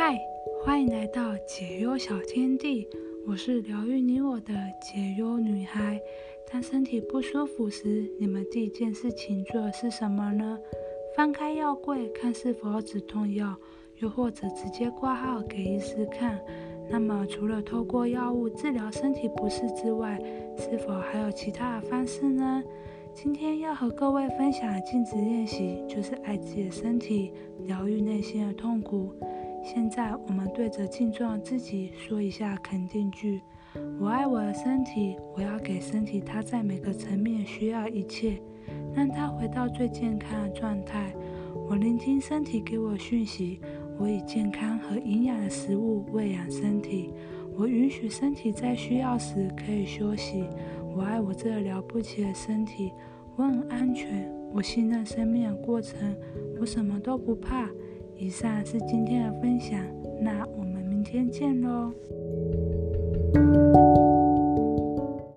嗨，欢迎来到解忧小天地，我是疗愈你我的解忧女孩。当身体不舒服时，你们第一件事情做的是什么呢？翻开药柜看是否止痛药，又或者直接挂号给医师看。那么，除了透过药物治疗身体不适之外，是否还有其他的方式呢？今天要和各位分享的镜子练习，就是爱自己的身体，疗愈内心的痛苦。现在，我们对着镜中自己说一下肯定句：我爱我的身体，我要给身体它在每个层面需要一切，让它回到最健康的状态。我聆听身体给我讯息。我以健康和营养的食物喂养身体，我允许身体在需要时可以休息。我爱我这了不起的身体，我很安全，我信任生命的过程，我什么都不怕。以上是今天的分享，那我们明天见喽。